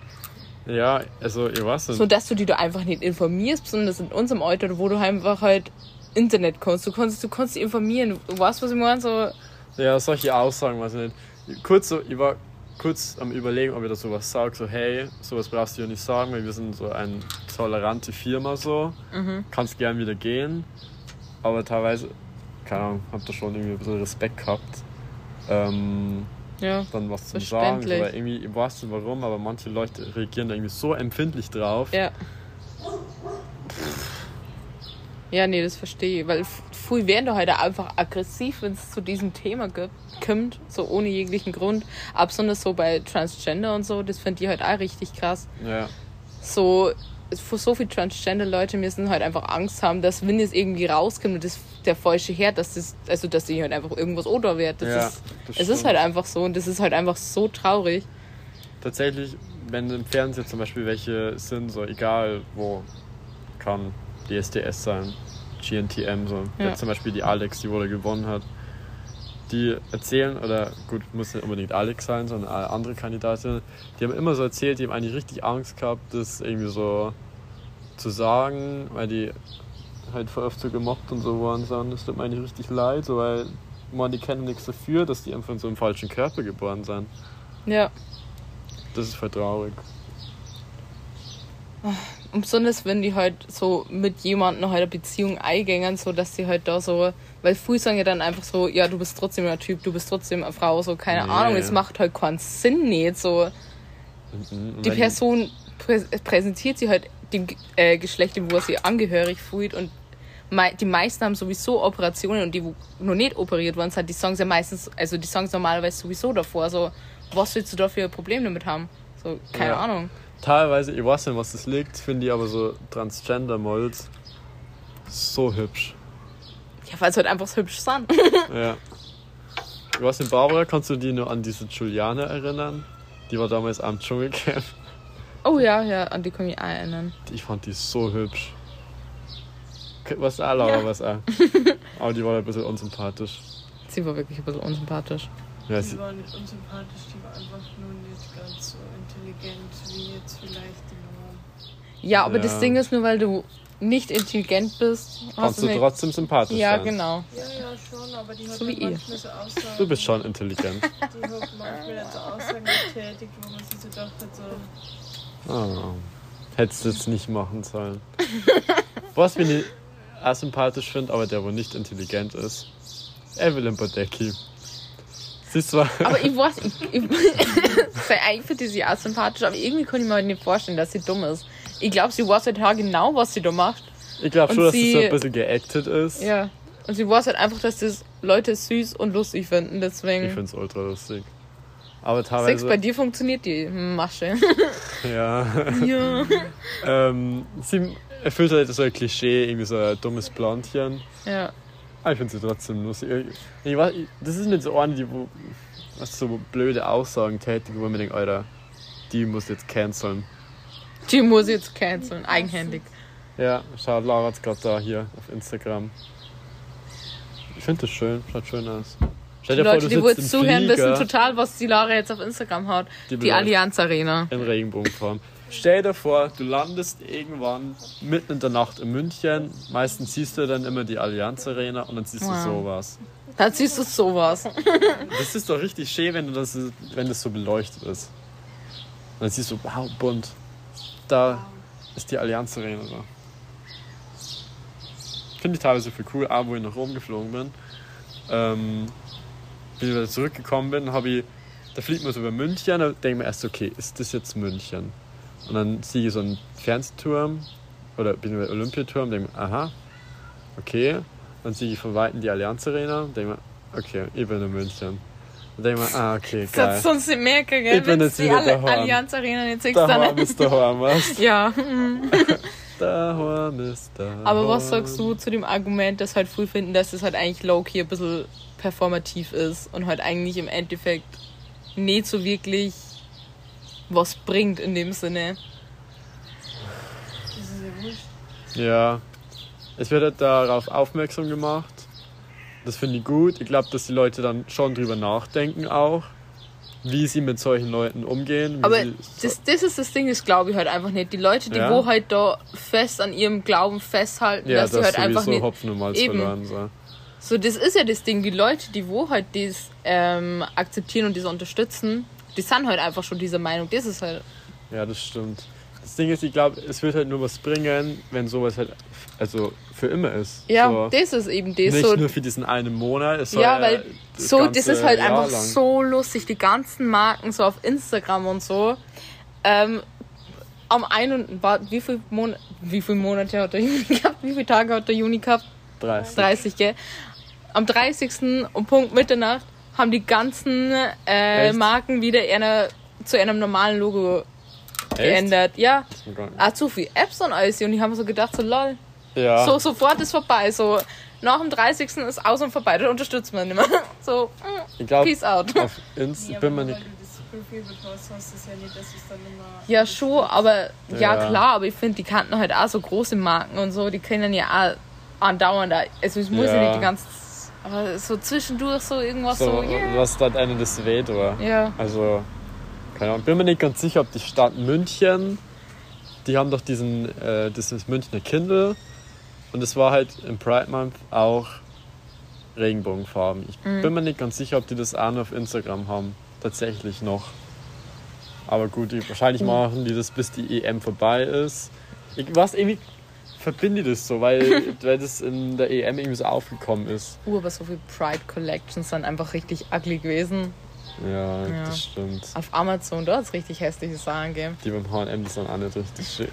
Ja, also ich weiß nicht. so dass du die da einfach nicht informierst, besonders in unserem Alter, wo du einfach halt Internet kannst. Du kannst, du kannst dich informieren. Du weißt, was ich meine? So, Ja, solche Aussagen, weiß ich nicht. Kurz so, ich war kurz am überlegen, ob ich da sowas sage, so hey, sowas brauchst du ja nicht sagen, weil wir sind so eine tolerante Firma so. Kannst gern wieder gehen. Aber teilweise, keine Ahnung, hab da schon irgendwie ein bisschen Respekt gehabt. Ähm, ja. dann was zu sagen. Oder irgendwie, ich weiß nicht warum, aber manche Leute reagieren da irgendwie so empfindlich drauf. Ja. Ja, nee, das verstehe ich. Weil f- früher werden da heute einfach aggressiv, wenn es zu diesem Thema gibt, kommt, so ohne jeglichen Grund. Aber besonders so bei Transgender und so, das finde ich halt auch richtig krass. Ja. So, für so viele Transgender-Leute müssen halt einfach Angst haben, dass wenn es irgendwie rauskommt und das der falsche Herd, dass das, also dass die halt einfach irgendwas oder wird. Das Ja, ist, das es ist halt einfach so und das ist halt einfach so traurig. Tatsächlich, wenn im Fernsehen zum Beispiel welche sind, so egal wo, kann DSDS sein, GNTM, so. Ja. Jetzt zum Beispiel die Alex, die wohl gewonnen hat. Die erzählen, oder gut, muss nicht unbedingt Alex sein, sondern andere Kandidatin, die haben immer so erzählt, die haben eigentlich richtig Angst gehabt, das irgendwie so zu sagen, weil die halt voll oft so gemobbt und so worden sind. Das tut mir eigentlich richtig leid, so, weil man, die kennen nichts dafür, dass die einfach in so einem falschen Körper geboren sind. Ja. Das ist voll traurig. Und besonders wenn die halt so mit jemandem halt eine Beziehung eingängen, so dass die halt da so, weil früh sagen ja dann einfach so, ja, du bist trotzdem ein Typ, du bist trotzdem eine Frau, so keine Nee. Ahnung, es macht halt keinen Sinn nicht, so. Mhm. Die Person prä präsentiert sie halt dem äh, Geschlecht, wo sie angehörig fühlt und mei die meisten haben sowieso Operationen und die, wo noch nicht operiert worden sind, die sagen ja meistens, also die sagen normalerweise sowieso davor, so, was willst du da für ein Problem damit haben? So, keine Ja. Ahnung. Teilweise, ich weiß nicht, was das liegt, finde ich aber so Transgender-Molds so hübsch. Ja, weil es halt einfach so hübsch sind. ja. Ich weiß nicht, Barbara, kannst du dich nur an diese Juliane erinnern? Die war damals am Dschungelcamp. Oh ja, ja, an die kann ich auch erinnern. Ich fand die so hübsch. Was auch, Laura, Ja. was auch. Aber die war ein bisschen unsympathisch. Sie war wirklich ein bisschen unsympathisch. Ja, Die sie, war nicht unsympathisch, die war einfach nur nicht ganz so intelligent wie jetzt vielleicht die. Ja, aber Ja. das Ding ist nur, weil du nicht intelligent bist. hast kannst du nicht- trotzdem sympathisch Ja, sein. genau. Ja, ja, schon, aber die hat So halt wie ihr. manchmal so Aussagen. Du bist schon intelligent. Die hat manchmal so Aussagen getätigt, wo man sich so dachte, so. Oh. Hättest du jetzt nicht machen sollen. Was wir nicht auch sympathisch finde, aber der wohl nicht intelligent ist. Evelyn Bodecki. Sie ist zwar. Aber ich weiß, ich, ich, eigentlich finde ich sie auch sympathisch, aber irgendwie kann ich mir halt nicht vorstellen, dass sie dumm ist. Ich glaube, sie weiß halt auch genau, was sie da macht. Ich glaube schon, dass das so sie- ein bisschen geactet ist. Ja. Und sie weiß halt einfach, dass das Leute süß und lustig finden, Ich deswegen. finde es ultra lustig. Aber Sex, teilweise. bei dir funktioniert die Masche. Ja. ja. ähm, sie erfüllt halt so ein Klischee, irgendwie so ein dummes Blondchen. Ja. Aber ich finde sie trotzdem lustig. Ich, weiß, das ist nicht so eine, die wo, was so blöde Aussagen tätigt, wo man denkt, Alter, die muss jetzt canceln. Die muss jetzt canceln, eigenhändig. Ja, schau, Laura hat's gerade da hier auf Instagram. Ich finde das schön, schaut schön aus. Stell Die dir vor, Leute, die wohl zuhören, wissen Flieger total, was die Lara jetzt auf Instagram hat. Die Die. Allianz Arena. in Regenbogenform. Stell dir vor, du landest irgendwann mitten in der Nacht in München. Meistens siehst du dann immer die Allianz Arena und dann siehst Wow. du sowas. Da siehst du sowas. Das ist doch richtig schön, wenn, du das, wenn das so beleuchtet ist. Und dann siehst du, wow, bunt. Da ist die Allianz Arena so. Finde ich teilweise für cool, auch wo ich nach Rom geflogen bin. Ähm, bin ich wieder zurückgekommen bin, habe ich, da fliegt man so über München, da denke ich mir erst, okay, ist das jetzt München? Und dann sehe ich so einen Fernsehturm oder bin ich Olympiaturm, denke mir, aha, okay. Dann sehe ich von Weitem die Allianz Arena, denke mir, okay, ich bin in München. Dann denke ich mir, ah, okay, Das hat geil. sonst nicht merken, gell? Ich bin jetzt die wieder daheim. Allianz Arena jetzt sechs Daheim dann. ist daheim, du? Ja. Daheim ist daheim. Aber was sagst du zu dem Argument, dass halt früh finden, dass es halt eigentlich low-key ein bisschen performativ ist und halt eigentlich im Endeffekt nicht so wirklich was bringt in dem Sinne? Das ist ja wurscht. Ja. Es wird halt darauf aufmerksam gemacht. Das finde ich gut. Ich glaube, dass die Leute dann schon drüber nachdenken auch, wie sie mit solchen Leuten umgehen. Aber das, das ist das Ding, das glaube ich halt einfach nicht. Die Leute, die Ja. wo halt da fest an ihrem Glauben festhalten, ja, dass das sie halt einfach nicht. Hopfen und Malz Eben. verloren. So. So, das ist ja das Ding. Die Leute, die wo halt das ähm, akzeptieren und das unterstützen, die sind halt einfach schon dieser Meinung. Das ist halt. Ja, das stimmt. Das Ding ist, ich glaube, es wird halt nur was bringen, wenn sowas halt also für immer ist. Ja, so. das ist eben das. Nicht so, nur für diesen einen Monat. Es Ja, weil das so, das ist halt Jahr einfach lang. so lustig. Die ganzen Marken so auf Instagram und so. Ähm, am einen, wie viel, Mon wie viel Monate hat der Juni gehabt? Wie viele Tage hat der Juni gehabt? 30. 30, gell? Am 30. um Punkt Mitternacht haben die ganzen äh, Echt? Marken wieder eine, zu einem normalen Logo geändert. Ja, Echt? Gott. ah, zu viel Apps und alles. Und die haben so gedacht, so lol, Ja. so sofort ist vorbei. So nach dem 30. ist aus und vorbei, dann unterstützt man nicht mehr. So, mm, ich glaube, peace out. auf Insta Ja, bin nur nicht. das das ja schon, aber ja, Ja. klar, aber ich finde, die kannten halt auch so große Marken und so, die können ja auch andauernd, also es muss ja, Ja. nicht die ganze aber so zwischendurch so irgendwas so, So, yeah. was dann einem das weht, oder? Ja. Also, keine Ahnung. Bin mir nicht ganz sicher, ob die Stadt München, die haben doch diesen, äh, dieses Münchner Kindle. Und es war halt im Pride Month auch Regenbogenfarben. Ich Mhm. bin mir nicht ganz sicher, ob die das auch noch auf Instagram haben. Tatsächlich noch. Aber gut, wahrscheinlich Mhm. machen die das, bis die EM vorbei ist. Ich was irgendwie verbinde das so, weil, weil das in der EM irgendwie so aufgekommen ist. Uh, aber so viel Pride Collections sind einfach richtig ugly gewesen. Ja, Ja. das stimmt. Auf Amazon, hat es richtig hässliche Sachen gegeben. Die beim H&M, sind auch nicht richtig schön.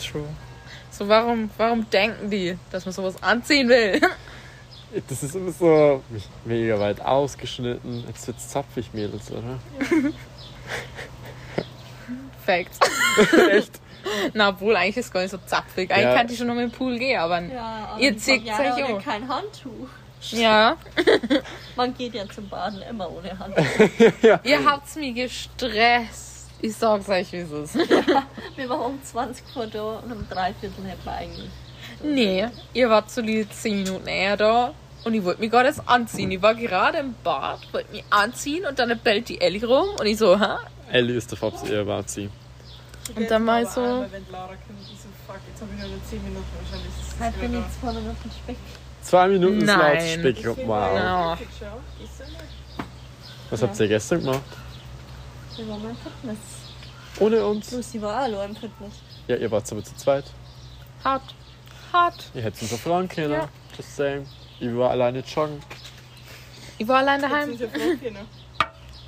True. So, warum, warum denken die, dass man sowas anziehen will? Das ist immer so mega weit ausgeschnitten. Jetzt wird's zapfig, Mädels, oder? Facts. Echt? Na, obwohl, eigentlich ist es gar nicht so zapfig. Eigentlich Ja. kann ich schon noch mit dem Pool gehen, aber Ja, aber Ihr Bojana euch ja auch. kein Handtuch. ja. Man geht ja zum Baden immer ohne Handtuch. Ihr habt's mir gestresst. Ich sag's euch, wie es ist. Wir waren um 20 vor da und um drei Viertel hätten wir eigentlich. Nee, ihr wart so die 10 Minuten eher da und ich wollte mich gerade erst anziehen. Ich war gerade im Bad, wollte mich anziehen und dann bellt die Ellie rum und ich so, hä? Ellie ist der Fabs Ehewazi. Und dann mal so- Einmal, wenn Laura kommt, ich so, fuck, jetzt habe ich nur noch 10 Minuten wahrscheinlich. ist es Halt wieder bin da. jetzt vorne noch ein Speck. Zwei Minuten ist Nein. laut Speck. Wow. war Ja. ich nicht? Was habt ihr gestern gemacht? Wir waren im Fitness. Ohne uns? Lucy war auch im Fitness. Ja, ihr wart aber zu zweit. Hart. Hart. Ihr hättet uns verfragen können. Ja. Just saying. Ich war alleine joggen. Ich war allein daheim. sind wir froh, genau.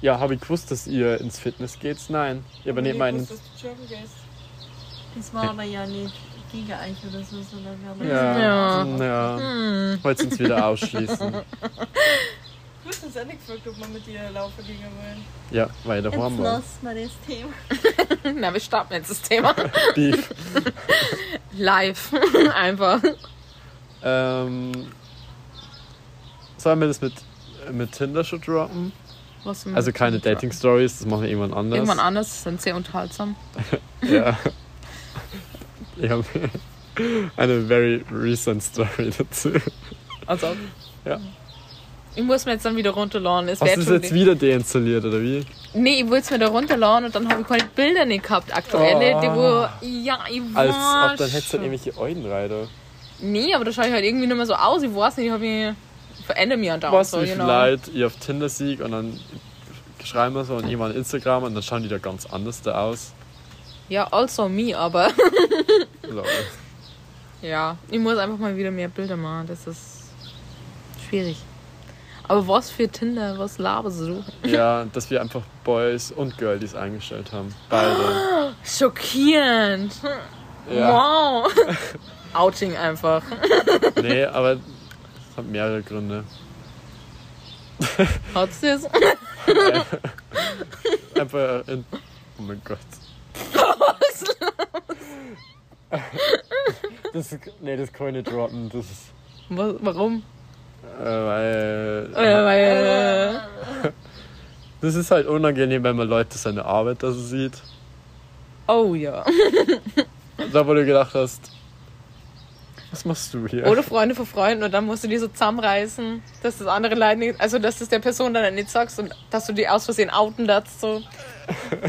Ja, habe ich gewusst, dass ihr ins Fitness geht? Nein. Ihr übernehmt Ich meinen. Das war aber ja nicht gegen euch oder so, sondern wir haben Ja. Ja. Ja. Hm. Wollt ihr uns wieder ausschließen? Du hast uns auch nicht gefragt, ob wir mit dir laufen gehen wollen. Ja, weil der Jetzt Horn war. lassen wir das Thema. Na, wir starten jetzt das Thema. Beef. Live. Einfach. Ähm, sollen wir das mit, mit Tinder schon droppen? Was Also keine Dating Stories, das machen wir irgendwann anders. Irgendwann anders, sind sehr unterhaltsam. Ja. Ich habe eine very recent Story dazu. Also. Ja. Ich muss mir jetzt dann wieder runterladen. Es Hast du es jetzt wieder deinstalliert, oder wie? Nee, ich wollte es mir da runterladen und dann habe ich keine Bilder nicht gehabt aktuell. Oh. Die wo, ja, ich Als ob dann hättest du halt irgendwelche Eulenreiter. Nee, aber da schaue ich halt irgendwie nicht mehr so aus. Ich weiß nicht, ich habe mich verändere mich andauernd Was, so, wie vielleicht ihr auf Tinder siegt und dann schreiben wir so und jemand Instagram und dann schauen die da ganz anders da aus. Ja, also me, aber ja, ich muss einfach mal wieder mehr Bilder machen. Das ist schwierig. Aber was für Tinder, was laberst du? ja, dass wir einfach Boys und Girlies eingestellt haben. Beide. Schockierend. Ja. Wow. Outing einfach. Nee, aber hat mehrere Gründe. Hat's das? Einfach in. Oh mein Gott. Das, nee, das kann ich nicht droppen. Das ist. Was, warum? Äh, weil. Äh, weil, Das ist halt unangenehm, wenn man Leute seine Arbeit da so sieht. oh ja. Da, wo du gedacht hast, was machst du hier? Oder Freunde von Freunden und dann musst du die so zusammenreißen, dass das andere Leute nicht, also dass das der Person dann nicht sagst und dass du die aus Versehen outen darfst, so.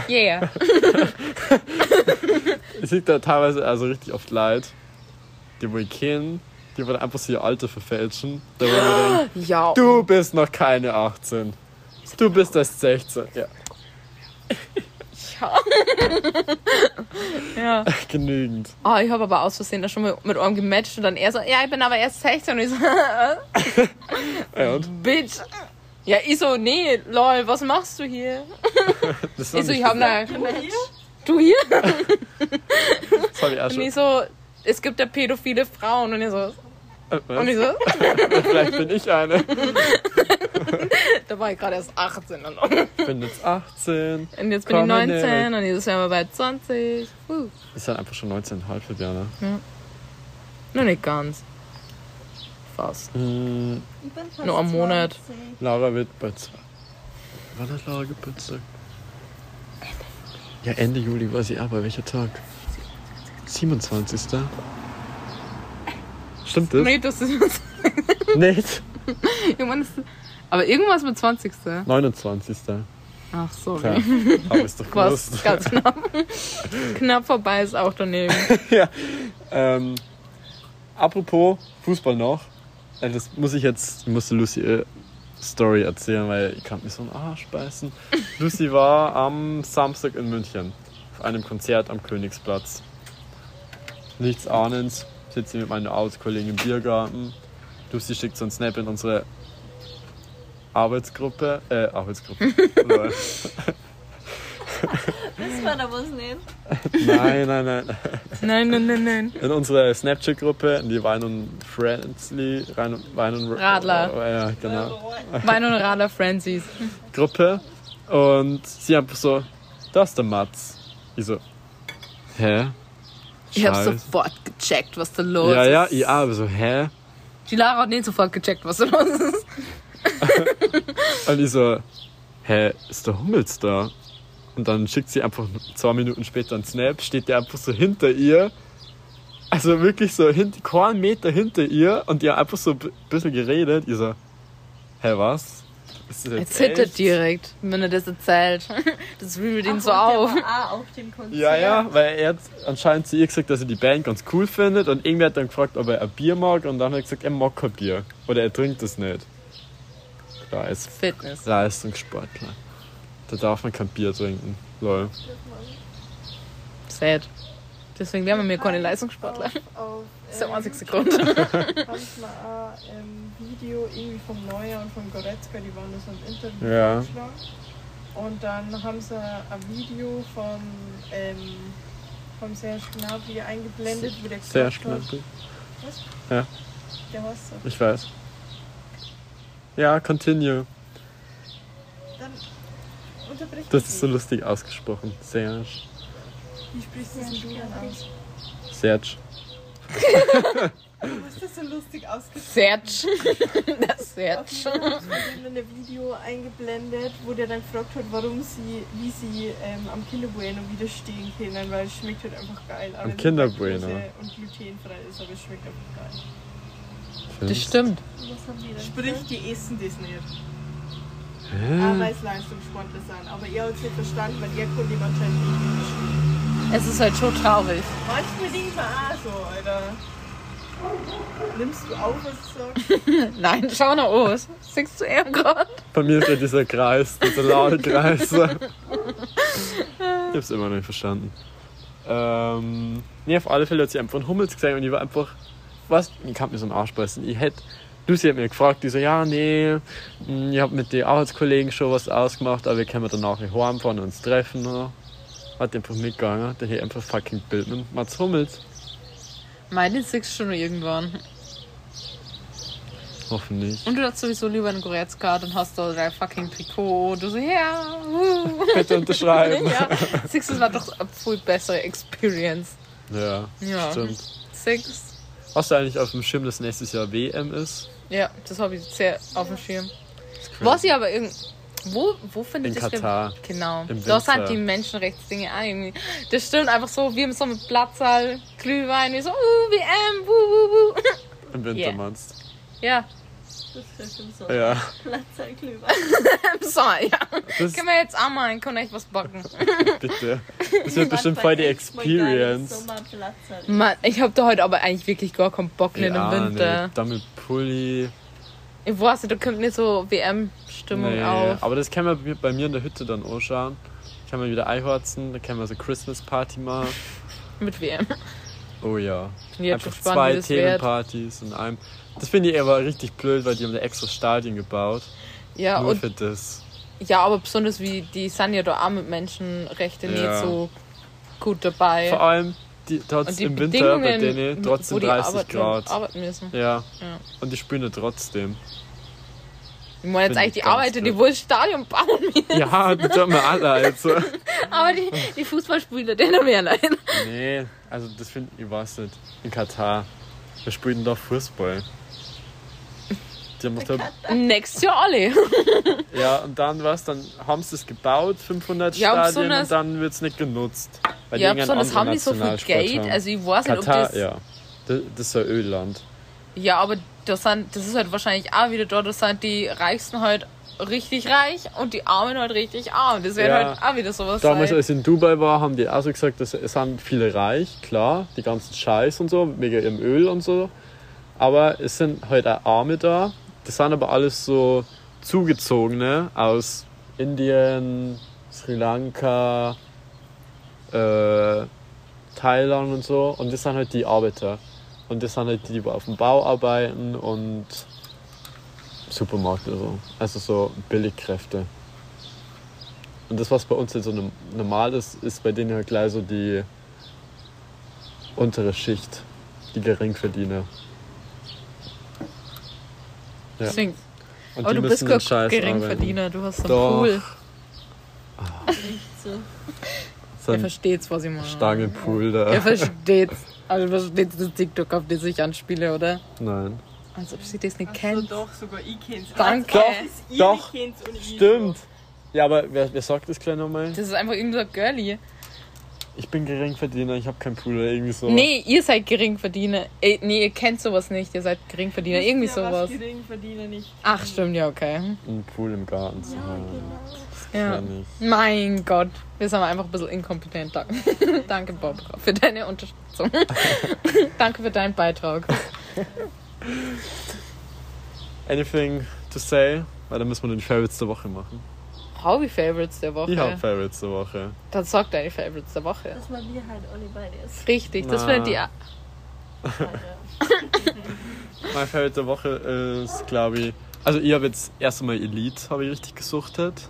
Yeah. Ich sehe da teilweise also richtig oft Leid, die wo ich kenne, die wollen einfach so ihr Alter verfälschen. Da wo ich mir denke, Ja. du bist noch keine 18. Du bist erst 16. Ja, Ja. ja. genügend. Oh, ich habe aber aus Versehen da schon mal mit einem gematcht und dann er so, ja, ich bin aber erst 16 und ich so, Ja, und? Bitch. Ja, ich so, nee, lol, was machst du hier? Das Ich so, ich hab gesagt. da, du hier? Das hab ich auch Und ich so, es gibt ja pädophile Frauen und ich so, Und ich so, Vielleicht bin ich eine. da war ich gerade erst 18 und, Ich bin jetzt 18. und jetzt bin ich Komm, 19 Nick. und dieses Jahr bei 20. Uh, Ist dann einfach schon 19,5 Jahre. nur nicht ganz. Fast. Hm, bin fast Nur am Monat. 20. Laura wird bei zwei. Wann hat Laura Geburtstag? Ja, Ende Juli war sie aber. Welcher Tag? 27. Stimmt das? Nee, das ist Nicht. irgendwann ist, aber irgendwas mit 20. 29. Ach, sorry. Tja, aber ist doch gewusst. ganz knapp. knapp vorbei ist auch daneben. ja. Ähm, apropos Fußball noch. Äh, Das muss ich jetzt, ich musste Lucy ihre Story erzählen, weil ich kann mir so einen Arsch beißen. Lucy war am Samstag in München auf einem Konzert am Königsplatz. Nichts ahnend, sitze mit meiner Arbeitskollegen im Biergarten. Lucy schickt so einen Snap in unsere Arbeitsgruppe. Äh, Arbeitsgruppe. Das war da was nicht. nein, nein, nein. Nein, nein, nein, nein. in unsere Snapchat-Gruppe, in die Wein und Friendly, Wein und, Wein und Radler. Oh, ja, genau. Wein und Radler Frenzies. Gruppe. Und sie einfach so, das ist der Mats. Ich so, hä? Ich hab Scheiße. sofort gecheckt, was da los Ja, ja, ist. ja, aber so, hä? Die Lara hat nicht sofort gecheckt, was da los ist. Und ich so, hä, ist der Hummels da? Und dann schickt sie einfach zwei Minuten später einen Snap, steht der einfach so hinter ihr. Also wirklich so hinter, keinen Meter hinter ihr und die haben einfach so ein bisschen geredet. Ich so, hä, was? Ist das Er jetzt zittert echt? direkt, wenn er das erzählt. Das wühlt ihn Ach, so und auf. Der war auch auf dem Konzert. Ja, ja, weil er hat anscheinend zu ihr gesagt, dass er die Band ganz cool findet und irgendwer hat dann gefragt, ob er ein Bier mag und dann hat er gesagt, er mag kein Bier. Oder er trinkt es nicht. Da ist Fitness. Leistungssportler. Da darf man kein Bier trinken. Lol. Sad. Deswegen werden wir mir keine Leistungssportler. Auf, auf, Das ist der ähm, einzige Grund. haben sie mal ein ähm, Video irgendwie vom Neuer und von Goretzka, die waren das im Interview Ja. Und dann haben sie ein Video vom, ähm, vom Serge Gnabry eingeblendet, wo der Sehr gesagt hat, schnell. der heißt so. Ich weiß. Ja, continue. Dann unterbrich Das mich ist so lustig ausgesprochen. Serge. Wie sprichst du du dann aus? Serge. Du hast das so lustig ausgesprochen. Serge. Das Serge. Sie in ein Video eingeblendet, wo der dann gefragt hat, warum sie, wie sie ähm, am Kinderbueno widerstehen können, weil es schmeckt halt einfach geil. Am Kinderbueno? Und glutenfrei ist, aber es schmeckt einfach geil. Das stimmt. Sprich, die essen das nicht. Hä? Aber weil es Leistungssportler sind. Aber ihr habt es nicht verstanden, weil ihr konnte ihm anscheinend nicht widerstehen. Es ist halt schon traurig. Manchmal auch so, Alter. Nimmst du auf, was? Nein, schau nach aus. Singst du eher gerade? Bei mir ist ja dieser Kreis, dieser laute Kreis. ich hab's immer noch nicht verstanden. Ähm, nee, auf alle Fälle hat sie einfach einen Hummels gesehen und ich war einfach, was, ich kann mir so einen Arsch beißen. Ich hätte, Lucy hat mir gefragt, die so, ja, nee, hm, ich hab mit den Arbeitskollegen schon was ausgemacht, aber wir können danach nicht heimfahren und uns treffen. Hat einfach mitgegangen, der hier einfach fucking Bild mit Mats Hummels. Meine du schon irgendwann. Hoffentlich. Und du hast sowieso lieber einen Goretzka, dann hast du dein fucking Trikot. Du so, ja, wuh. Bitte unterschreiben. ja. Das war doch eine viel bessere Experience. Ja, Ja. stimmt. Six. Hast du eigentlich auf dem Schirm, dass nächstes Jahr WM ist? Ja, das habe ich sehr auf dem Schirm. Was ich aber irgend. Wo, wo findet In das Katar. Genau. Im Da sind die Menschenrechtsdinge irgendwie. Das stimmt einfach so, wie im so mit Platzsaal, Glühwein, wie so, uh, WM, wuh, wuh, wuh. Im Winter Yeah. meinst Ja, Das ist ja schon so. du? Ja. Platzerklüber. im Sommer, ja. Das, Können wir jetzt auch mal, kann echt was backen. bitte. Das wird bestimmt voll die Experience. Mann, ich habe da heute aber eigentlich wirklich gar keinen Bock Ja, im Winter. nee, dann mit Pulli. Ich weiß nicht, da kommt nicht so WM-Stimmung Nee, auf. aber das kann man bei- mir in der Hütte dann anschauen. Kann man wieder einhorzen, da kann man so Christmas Party machen. Mit WM. Oh ja. Einfach gespannt, zwei. Themenpartys in einem. Das finde ich aber richtig blöd, weil die haben da extra Stadien gebaut. Ja, nur und für das. ja, aber besonders wie die sind ja da auch mit Menschenrechten Ja. nicht so gut dabei. Vor allem, die, die im Winter bei denen trotzdem wo die 30 arbeiten, Grad. arbeiten müssen. Ja. Ja. Und die spielen ja trotzdem. Ich meine jetzt Find eigentlich ich die Arbeiter, die wohl Stadion bauen müssen. Ja, das tun wir alle. Also. Aber die, die Fußballspieler, denen mehr nein. Nee, also das finde ich, weiß nicht. In Katar. Wir spielen da Fußball. Die haben doch Nächstes Jahr alle. ja, und dann was? Dann haben sie es gebaut, 500 Ja, Stadien, und dann wird es nicht genutzt. Die Ja, besonders haben die so viel Geld. haben. Also ich weiß nicht, ob das. ja. Das, das ist ein Ölland. Ja, aber das, sind, das ist halt wahrscheinlich auch wieder dort, das sind die Reichsten halt richtig reich und die Armen halt richtig arm. Das wird Ja. halt auch wieder sowas Damals, sein. als ich in Dubai war, haben die auch so gesagt, dass es sind viele reich, klar, die ganzen Scheiß und so, wegen ihrem Öl und so. Aber es sind halt auch Arme da. Das sind aber alles so Zugezogene aus Indien, Sri Lanka, äh, Thailand und so. Und das sind halt die Arbeiter. Und das sind halt die, die auf dem Bau arbeiten und Supermarkt oder so. Also so Billigkräfte. Und das, was bei uns jetzt so norm- normal ist, ist bei denen halt gleich so die untere Schicht, die Geringverdiener. Ja. Deswegen. Und Aber die du bist kein Geringverdiener, du hast einen Doch. Pool. Nicht so. So Er versteht's, was ich meine. Stangenpool da. Er versteht's. Also versteht's das TikTok, auf das ich anspiele, oder? Nein. Als ob sie das nicht Ach so, kennt. doch, sogar ich kenn's. Danke. Doch, doch, Stimmt. Ja, aber wer, wer sagt das gleich nochmal? Das ist einfach irgend so ein Girlie. Ich bin Geringverdiener, ich habe keinen Pool oder irgendwie so. Nee, ihr seid Geringverdiener. Äh, nee, ihr kennt sowas nicht. Ihr seid Geringverdiener. Wissen Irgendwie ja, sowas. Was Geringverdiener nicht. Ach, stimmt, ja, okay. Ein Pool im Garten zu haben. Ja. Ja, nicht. Mein Gott. Wir sind einfach ein bisschen inkompetent. Danke, Danke Bob, für deine Unterstützung. Danke für deinen Beitrag. Anything to say? Weil dann müssen wir den Favorites der Woche machen. Hobby Favorites der Woche. Ich habe Favorites der Woche. Dann sag deine Favorites der Woche. Dass man wir halt alle beide ist. Richtig, das Na. wäre die. Mein Favorite der Woche ist, glaube ich. Also, ich habe jetzt erst einmal Elite, habe ich richtig gesuchtet.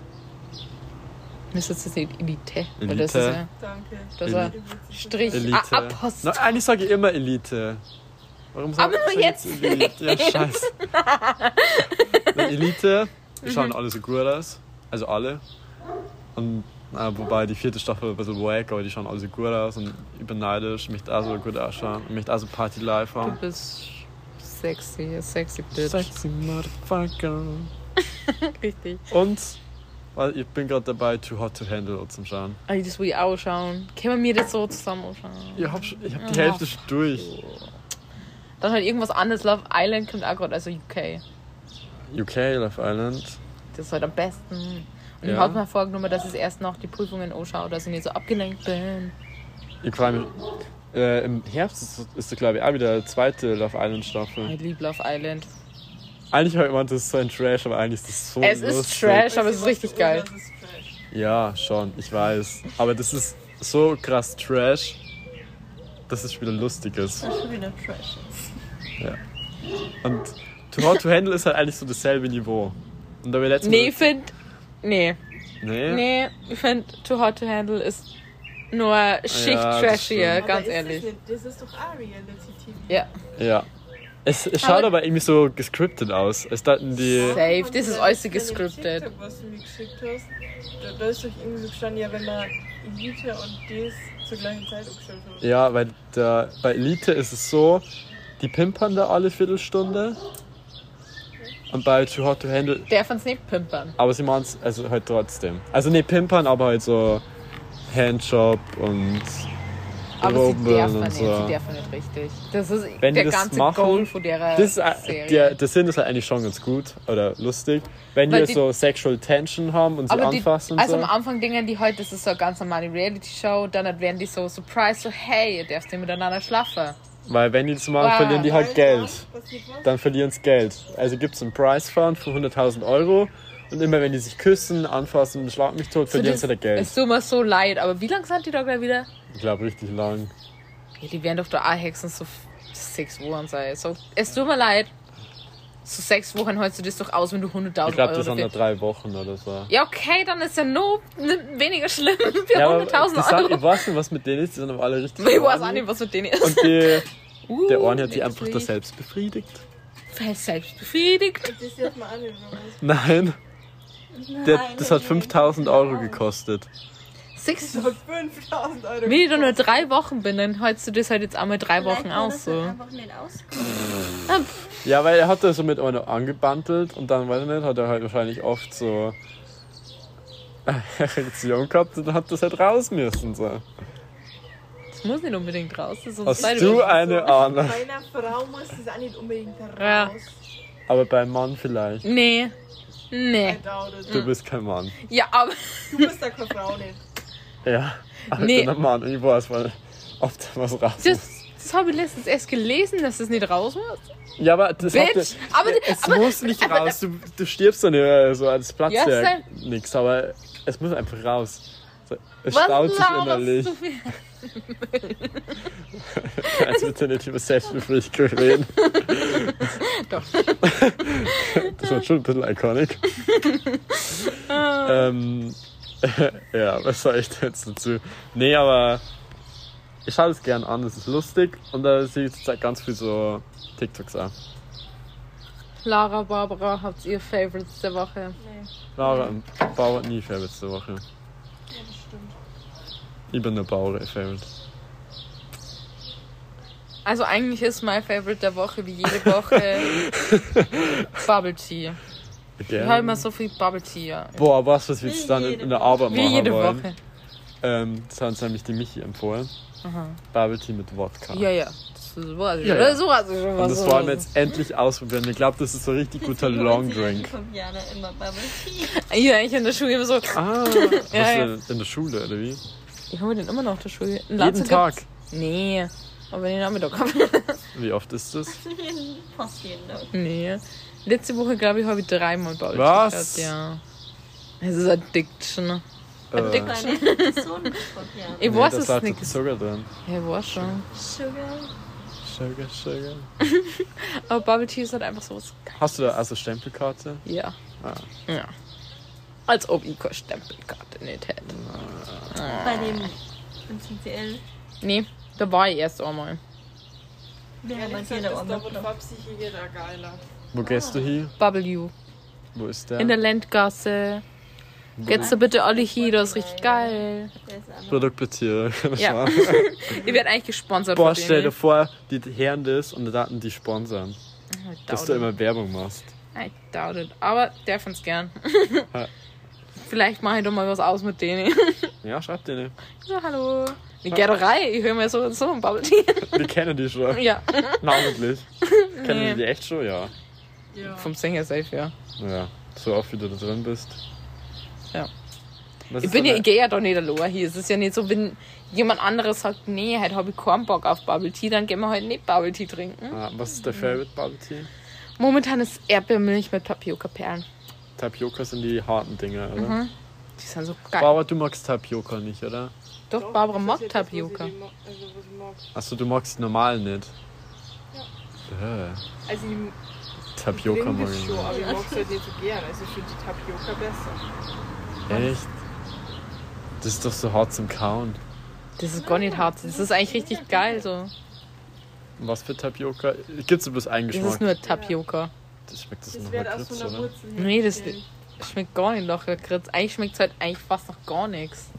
Ist das jetzt nicht Elite? Elite. Das ist ja. Danke. Das ist Elite. Strich. Elite. Ah, Apostel. Na, eigentlich sage ich immer Elite. Warum sag Aber nur sag ich jetzt Elite? Ja, scheiße. Elite, die schauen Mhm. alle so gut aus. Also alle. Und äh, wobei die vierte Staffel ein bisschen wack, aber die schauen alle so gut aus und ich bin neidisch, möchte auch so gut ausschauen und möchte auch so Party live Du haben. bist sexy, sexy Bitch. Sexy Motherfucker. Richtig. Und weil ich bin gerade dabei, Too Hot to Handle zum Schauen. Ey, das will ich auch schauen. Können wir mir das so zusammen anschauen? Ich hab, schon- ich hab die. Hälfte schon durch. Dann halt irgendwas anderes. Love Island kommt auch gerade, also UK. UK, Love Island. Das ist halt am besten. Und ich Ja. habe mir vorgenommen, dass ich erst noch die Prüfungen anschaue, dass ich nicht so abgelenkt bin. Ich freue mich. Äh, Im Herbst ist, ist da, glaube ich, auch wieder eine zweite Love Island Ich Staffel. liebe Love Island. Eigentlich habe ich gemeint, das ist so ein Trash, aber eigentlich ist das so Es ist lustig. Trash, aber es ist richtig geil. Ist. Ja, schon, ich weiß. Aber das ist so krass Trash, dass es wieder lustig ist. Das ist schon wieder Trash. Und Too Hot to Handle ist halt eigentlich so dasselbe Niveau. Und da wir letztes Nee, ich finde. Nee. Nee? Nee, ich finde Too Hot to Handle ist nur Schicht Ja, trashier, ganz Aber ehrlich. Das, ist doch auch Reality TV. Ja. Ja. Es, es schaut aber, irgendwie so gescriptet aus. Es daten die. Safe, das ist alles gescriptet. TikTok, was du mir geschickt hast, da, da ist doch irgendwie so gestanden, ja, wenn man Elite und das zur gleichen Zeit umgestellt hat. Ja, weil der, bei Elite ist es so, die pimpern da alle Viertelstunde. Und bei Too Hot to Handle, Der fand's nicht pimpern. aber sie machen es also halt trotzdem. Also nicht pimpern, aber halt so Handjob und Aber sie dürfen nicht, so. sie dürfen nicht richtig. Das ist Wenn die der das ganze machen, Goal von der Das ist, äh, Serie. der, der Sinn ist halt eigentlich schon ganz gut oder lustig. Wenn Weil die, die- so Sexual Tension haben und sie die, anfassen und also so. am Anfang dingen die heute, das ist so eine ganz normale Reality-Show, dann werden die so surprise, so hey, ihr dürft nicht miteinander schlafen. Weil wenn die das machen, Wow. verlieren die halt Geld. Dann verlieren sie Geld. Also gibt es einen Price Fund von 100.000 Euro. Und immer wenn die sich küssen, anfassen und schlagen mich tot, verlieren sie das, halt Geld. Es tut mir so leid, aber wie lange sind die da gleich wieder? Ich glaube richtig lang. Ja, die werden doch da höchstens so sechs Wochen sein. So, es tut mir leid. So sechs Wochen holst du das doch aus, wenn du 100.000 Ich glaube, Euro das sind dafür... drei Wochen oder so. Ja, okay, dann ist ja nur weniger schlimm für Ja, aber 100.000 die sind, Euro. ich weiß nicht, was mit denen ist. Die sind aber alle richtig Ich weiß auch nicht, was mit denen ist. Und die, Uh, der eine hat nee, einfach da selbst befriedigt. Selbst befriedigt. Das darf man auch nicht? Nein, der, Nein, das hat nee, 5000 Euro gekostet. Sechs, Das hat 5000 Euro. wenn ich da nur drei Wochen bin, dann holst du das halt jetzt einmal drei Vielleicht Wochen aus. das So. halt einfach nicht ausgekommen. Ja, weil er hat da so mit einer angebandelt und dann, weiß ich nicht, hat er halt wahrscheinlich oft so Erektion gehabt und hat das halt raus müssen. So. Das muss nicht unbedingt raus. Das ist sonst Hast du eine Ahnung? Bei einer Frau muss das auch nicht unbedingt raus. Ja. Aber beim Mann vielleicht. Nee. Nee. Du bist kein Mann. Ja, aber. Du bist da keine Frau nicht. Ja, aber Nee. ich bin ein Mann. Ich weiß ob da was raus Das, muss. Das habe ich letztens erst gelesen, dass das nicht raus muss. Ja, aber das hat, Bitch! Aber, es aber, muss nicht aber- raus. Du, du stirbst dann ja so als Platzwerk. Ja, Nix, aber es muss einfach raus. Es was staut sich innerlich. Als würde ja nicht über Selbstbefriedigung reden. Doch. Das war schon ein bisschen iconic. ähm, ja, was soll ich jetzt dazu? Nee, aber ich schaue es gern an, es ist lustig und da sehe ich zurzeit ganz viel so TikToks an. Lara, Barbara, habt ihr Favorites der Woche? Nee, Laura und Bauer nie Favorites der Woche. ja, das stimmt. Ich bin der Bauer Favorite. Also eigentlich ist mein Favorite der Woche wie jede Woche Bubble Tea. Ich Gern. habe immer so viel Bubble Tea. Ja. Boah, was, was wir jetzt Wie dann in, jede in der Arbeit Wie machen jede wollen. Woche. Ähm, das hat uns nämlich die Michi empfohlen. Aha. Bubble Tea mit Wodka. Ja, ja. Das ist, weiß ich Ja, schon. ja. So ich schon, was Und das so- wollen wir jetzt endlich ausprobieren. Ich glaube, das ist so ein richtig guter Long ja Drink. Bubble Tea. Ja, ich in der Schule immer so. Ah, was Ja, ja. denn in der Schule oder wie? Ich hole den immer noch in der Schule. Jeden Lanze Tag. gibt's- Nee. Aber den Nachmittag habe Wie oft ist das? Fast jeden Tag. Nee. Letzte Woche, glaube ich, habe ich dreimal Bubble Tea Was? gehabt, Ja. Es ist Addiction. Äh, fünf Jahre. Ich nee, weiß es nicht. Zucker drin. Ja, ich weiß schon. Sugar. Sugar, Sugar. Aber Bubble Tea ist halt einfach so was. Hast du da also Stempelkarte? Ja. Ah. Ja. Als ob ich keine Stempelkarte nicht hätte. Bei dem im CCL. Nee, da war ich erst einmal. Ja, haben das ist da, wo der geiler. Wo gehst du hier? Bubble You. Wo ist der? In der Landgasse. Geht's da bitte alle hier, das ist richtig geil. Produktplatzierung. Ja. Ich werde eigentlich gesponsert Boah, stell dir denen. vor, die hören das und dann die sponsern. Dass du it. immer Werbung machst. I doubt it. Aber der find's gern. Ja. Vielleicht mache ich doch mal was aus mit denen. Ja, schreib dir nicht. So, hallo. Die Gererei, ich höre mir so und so ein Bubble Tea. Wir kennen die schon. Ja. Namentlich. Kennen Nee. wir die echt schon? Ja. Ja. Vom Sänger safe, ja. Ja. So oft wie du da drin bist. Ja. Was Ich bin ja, ich gehe ja doch nicht allein hier. Es ist ja nicht so, wenn jemand anderes sagt, nee, heute habe ich keinen Bock auf Bubble Tea, dann gehen wir heute nicht Bubble Tea trinken. Ah, was ist der Favorite Bubble Tea? Momentan ist Erdbeermilch mit Tapioca-Perlen. Tapioca sind die harten Dinger, oder? Mhm. Die sind so geil. Barbara, du magst Tapioca nicht, oder? Doch, Barbara das mag ja das, was Tapioca. ich mo- Also, was ich mag. Achso, du magst normal nicht. Ja. Also, ich Tapioca mag das ich schon, nicht. aber ich mag es halt nicht so gern. Also, ich finde die Tapioca besser. Echt? Das ist doch so hart zum Kauen. Das ist gar nicht hart. Das ist eigentlich richtig geil so. Was für Tapioca? Gibt's bloß einen Das Geschmack? ist nur Tapioca. Das schmeckt das, Das nach Lakritz, so oder? Wurzel Nee, das schmeckt gar nicht nach Lakritz. Eigentlich schmeckt es halt eigentlich fast nach gar nichts.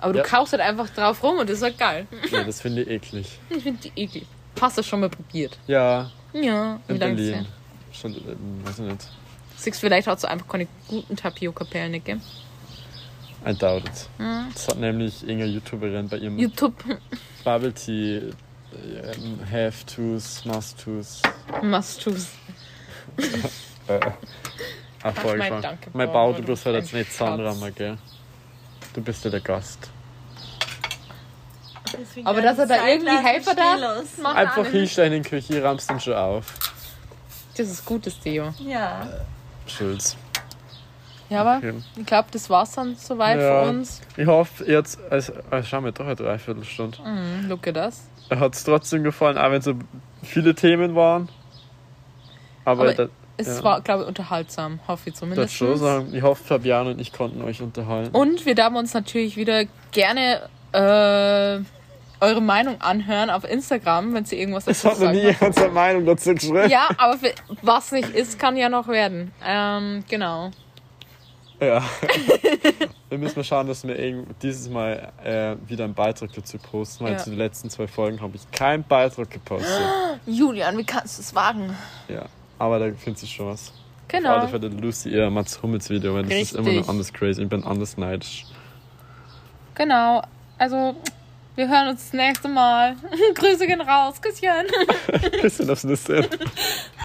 Aber du Ja. kaust halt einfach drauf rum und das ist halt geil. Nee, das finde ich eklig. Ich finde die eklig. Hast du schon mal probiert? Ja, Ja, wie in lange Berlin. ist Schon, ähm, weiß ich nicht. Siehst vielleicht hast du einfach keine guten Tapioca-Perlen, gell? I doubt it. Mhm. Das hat nämlich irgendeine YouTuberin bei ihrem YouTube Bubble Tea ähm, Have To's, Must To's must choose. äh, auch mein vorgeschlagen. Danke, Mein Bau, du bist halt ein jetzt nicht. Zahnrammer, gell? Du bist ja der Gast. Deswegen Aber dass er da irgendwie Helfer da Einfach hinstellen in die Küche, rammst dann schon auf. Das ist gutes Theo. Ja. Schulz. Ja, aber Okay. ich glaube, das war's dann soweit Ja. für uns. Ich hoffe jetzt, also, also schauen wir doch eine Dreiviertelstunde. Mhm, at das. Hat es trotzdem gefallen, auch wenn so viele Themen waren. Aber, Aber da, Es Ja. war, glaube ich, unterhaltsam. Hoffe ich das zumindest. schon sagen. Ich hoffe, Fabian und ich konnten euch unterhalten. Und wir darf uns natürlich wieder gerne äh, eure Meinung anhören auf Instagram, wenn sie irgendwas es dazu hat noch sagen nie jemand seine Meinung dazu geschrieben. Ja, aber für, was nicht ist, kann ja noch werden. Ähm, genau. Ja. wir müssen mal schauen, dass wir dieses Mal äh, wieder einen Beitrag dazu posten, weil Ja. zu den letzten zwei Folgen habe ich keinen Beitrag gepostet. Julian, wie kannst du es wagen? ja. Aber da findet sich schon was. Auf alle Genau. Fälle Lucy ihr Mats Hummels Video, weil das ist immer Richtig. noch anders crazy. Ich bin anders neidisch. Genau. Also, wir hören uns das nächste Mal. Grüße gehen raus. Küsschen. Bisschen das Nüsse.